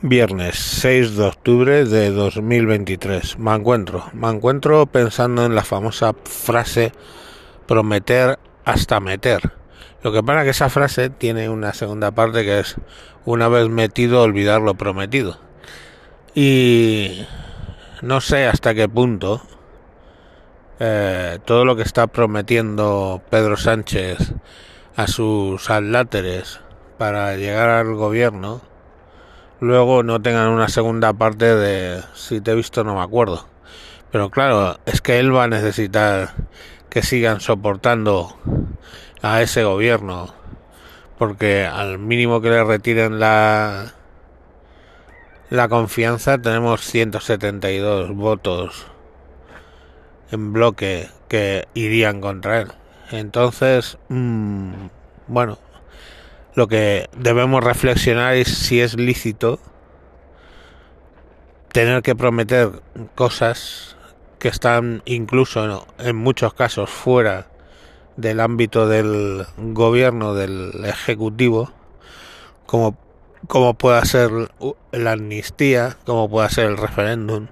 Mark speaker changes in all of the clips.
Speaker 1: Viernes 6 de octubre de 2023. Me encuentro, me encuentro pensando en la famosa frase prometer hasta meter. Lo que pasa que esa frase tiene una segunda parte que es una vez metido olvidar lo prometido. Y no sé hasta qué punto eh, todo lo que está prometiendo Pedro Sánchez a sus adláteres para llegar al gobierno luego no tengan una segunda parte de si te he visto no me acuerdo. Pero claro, es que él va a necesitar que sigan soportando a ese gobierno, porque al mínimo que le retiren la la confianza tenemos 172 votos en bloque que irían contra él. Entonces, mmm, bueno, lo que debemos reflexionar es si es lícito tener que prometer cosas que están incluso en muchos casos fuera del ámbito del gobierno, del ejecutivo, como, como pueda ser la amnistía, como pueda ser el referéndum,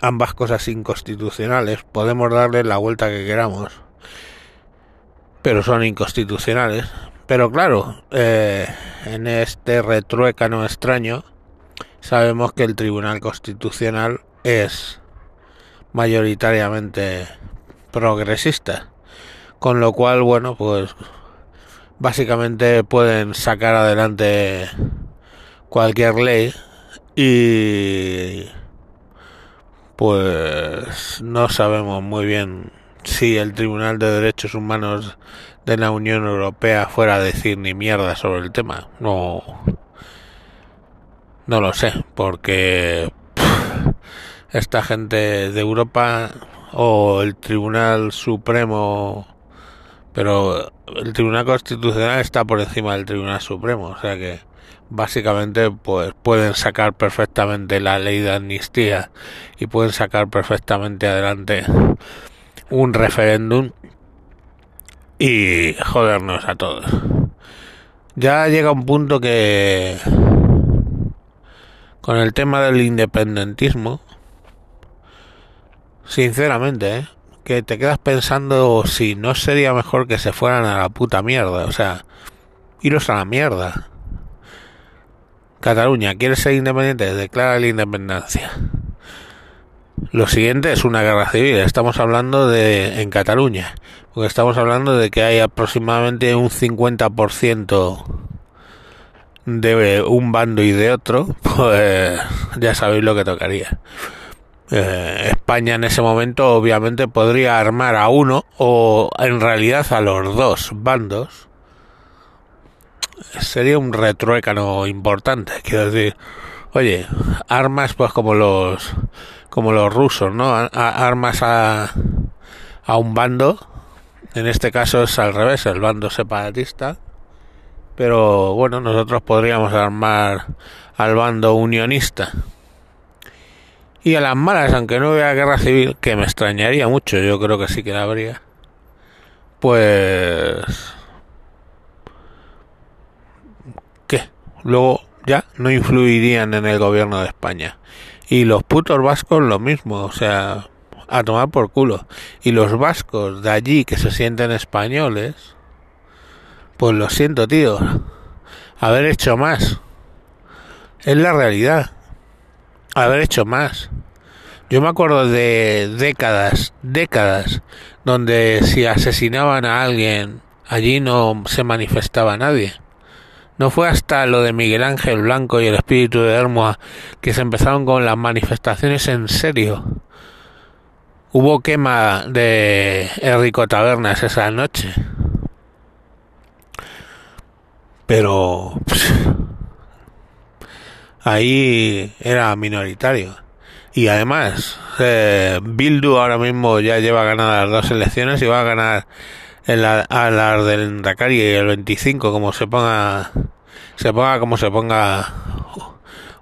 Speaker 1: ambas cosas inconstitucionales, podemos darle la vuelta que queramos, pero son inconstitucionales, pero claro, eh, en este retruécano extraño, sabemos que el Tribunal Constitucional es mayoritariamente progresista. Con lo cual, bueno, pues básicamente pueden sacar adelante cualquier ley y pues no sabemos muy bien si el Tribunal de Derechos Humanos de la Unión Europea fuera a decir ni mierda sobre el tema. No, no lo sé, porque esta gente de Europa o el Tribunal Supremo, pero el Tribunal Constitucional está por encima del Tribunal Supremo, o sea que básicamente pues pueden sacar perfectamente la ley de amnistía y pueden sacar perfectamente adelante un referéndum y jodernos a todos. Ya llega un punto que con el tema del independentismo, sinceramente, ¿eh? que te quedas pensando si no sería mejor que se fueran a la puta mierda, o sea, iros a la mierda. Cataluña, ¿quieres ser independiente? Declara la independencia. Lo siguiente es una guerra civil. Estamos hablando de en Cataluña, porque estamos hablando de que hay aproximadamente un 50% de un bando y de otro, pues ya sabéis lo que tocaría. Eh, España en ese momento obviamente podría armar a uno o en realidad a los dos bandos. Sería un retruécano importante, quiero decir, oye, armas pues como los como los rusos, ¿no? armas a, a un bando, en este caso es al revés, el bando separatista, pero bueno, nosotros podríamos armar al bando unionista. Y a las malas, aunque no hubiera guerra civil, que me extrañaría mucho, yo creo que sí que la habría, pues... ¿Qué? Luego ya no influirían en el gobierno de España. Y los putos vascos lo mismo, o sea, a tomar por culo. Y los vascos de allí que se sienten españoles, pues lo siento, tío. Haber hecho más. Es la realidad. Haber hecho más. Yo me acuerdo de décadas, décadas, donde si asesinaban a alguien, allí no se manifestaba nadie. No fue hasta lo de Miguel Ángel Blanco y el espíritu de Hermoa que se empezaron con las manifestaciones en serio. Hubo quema de Enrico Tabernas esa noche. Pero ahí era minoritario. Y además, eh, Bildu ahora mismo ya lleva ganadas las dos elecciones y va a ganar en la, a las del Dakar y el 25 como se ponga se ponga como se ponga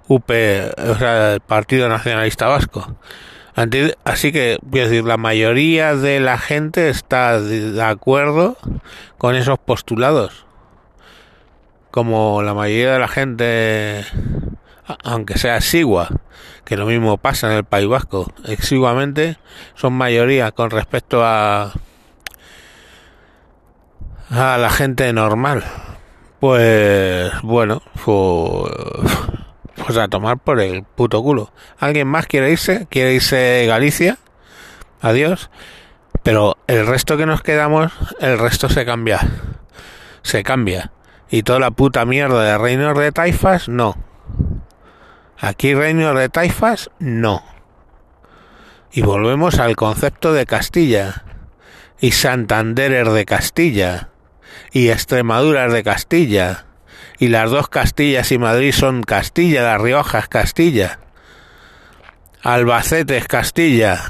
Speaker 1: UP o sea el Partido Nacionalista Vasco. Así que decir la mayoría de la gente está de acuerdo con esos postulados. Como la mayoría de la gente aunque sea exigua, que lo mismo pasa en el País Vasco, exiguamente son mayoría con respecto a a la gente normal. Pues bueno, pues, pues a tomar por el puto culo. ¿Alguien más quiere irse? ¿Quiere irse Galicia? Adiós. Pero el resto que nos quedamos, el resto se cambia. Se cambia. Y toda la puta mierda de reinos de taifas, no. Aquí reinos de taifas, no. Y volvemos al concepto de Castilla. Y Santander de Castilla. Y Extremadura de Castilla. Y las dos Castillas y Madrid son Castilla, Las Riojas Castilla. Albacete es Castilla.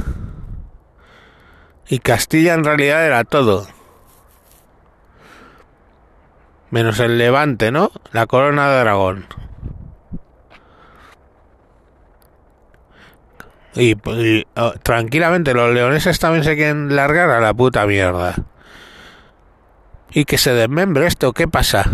Speaker 1: Y Castilla en realidad era todo. Menos el levante, ¿no? La corona de Aragón. Y, oh, tranquilamente los leoneses también se quieren largar a la puta mierda. Y que se desmembre esto, ¿qué pasa?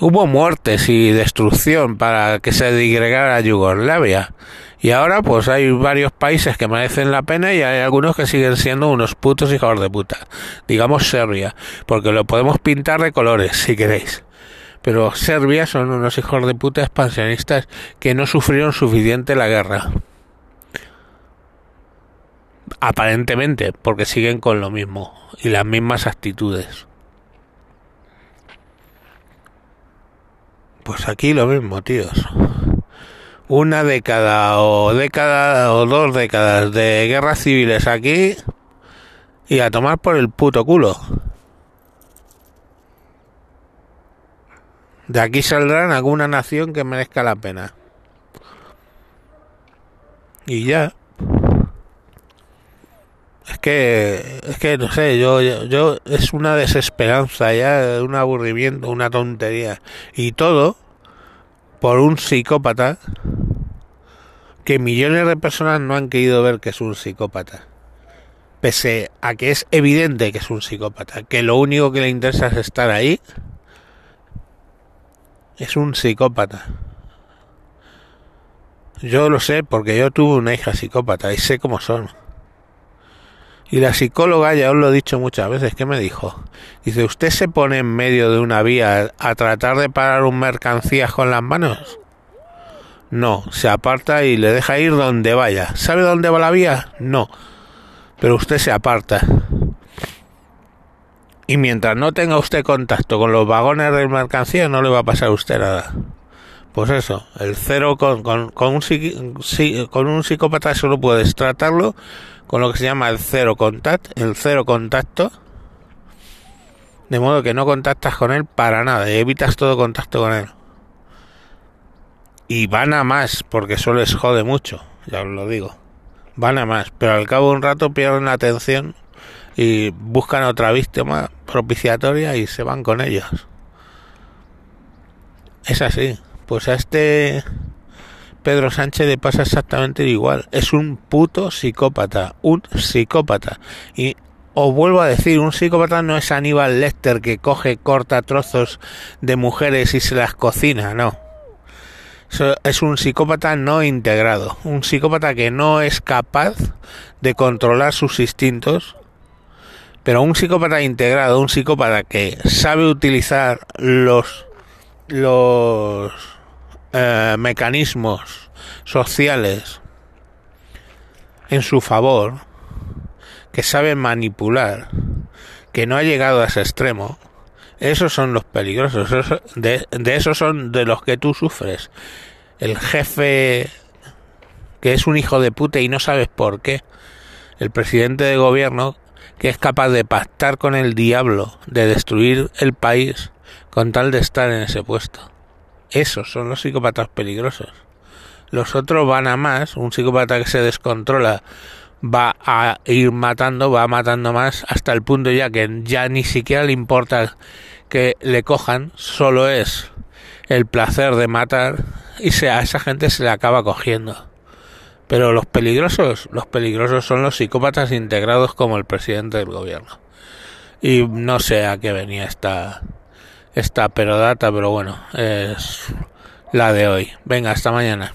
Speaker 1: Hubo muertes y destrucción para que se digregara Yugoslavia. Y ahora pues hay varios países que merecen la pena y hay algunos que siguen siendo unos putos hijos de puta. Digamos Serbia, porque lo podemos pintar de colores si queréis. Pero Serbia son unos hijos de puta expansionistas que no sufrieron suficiente la guerra. Aparentemente, porque siguen con lo mismo y las mismas actitudes. Pues aquí lo mismo, tíos una década o década o dos décadas de guerras civiles aquí y a tomar por el puto culo. De aquí saldrán alguna nación que merezca la pena. Y ya. Es que, es que no sé, yo, yo, es una desesperanza ya, un aburrimiento, una tontería. Y todo por un psicópata que millones de personas no han querido ver que es un psicópata. Pese a que es evidente que es un psicópata, que lo único que le interesa es estar ahí, es un psicópata. Yo lo sé porque yo tuve una hija psicópata y sé cómo son. Y la psicóloga, ya os lo he dicho muchas veces, ¿qué me dijo? Dice, ¿usted se pone en medio de una vía a tratar de parar un mercancía con las manos? No, se aparta y le deja ir donde vaya. ¿Sabe dónde va la vía? No. Pero usted se aparta. Y mientras no tenga usted contacto con los vagones de mercancía, no le va a pasar a usted nada. Pues eso, el cero con, con, con, un, con un psicópata solo puedes tratarlo con lo que se llama el cero contact, el cero contacto. De modo que no contactas con él para nada, y evitas todo contacto con él y van a más, porque eso les jode mucho, ya os lo digo. Van a más, pero al cabo de un rato pierden la atención y buscan otra víctima propiciatoria y se van con ellos. Es así. Pues a este Pedro Sánchez le pasa exactamente igual. Es un puto psicópata, un psicópata. Y os vuelvo a decir, un psicópata no es Aníbal Lecter que coge, corta trozos de mujeres y se las cocina, no es un psicópata no integrado, un psicópata que no es capaz de controlar sus instintos, pero un psicópata integrado, un psicópata que sabe utilizar los los eh, mecanismos sociales en su favor, que sabe manipular, que no ha llegado a ese extremo, esos son los peligrosos, de, de esos son de los que tú sufres. El jefe que es un hijo de puta y no sabes por qué. El presidente de gobierno que es capaz de pactar con el diablo, de destruir el país con tal de estar en ese puesto. Esos son los psicópatas peligrosos. Los otros van a más, un psicópata que se descontrola va a ir matando, va matando más hasta el punto ya que ya ni siquiera le importa que le cojan, solo es el placer de matar y a esa gente se le acaba cogiendo. Pero los peligrosos, los peligrosos son los psicópatas integrados como el presidente del gobierno. Y no sé a qué venía esta esta perodata, pero bueno, es la de hoy. Venga, hasta mañana.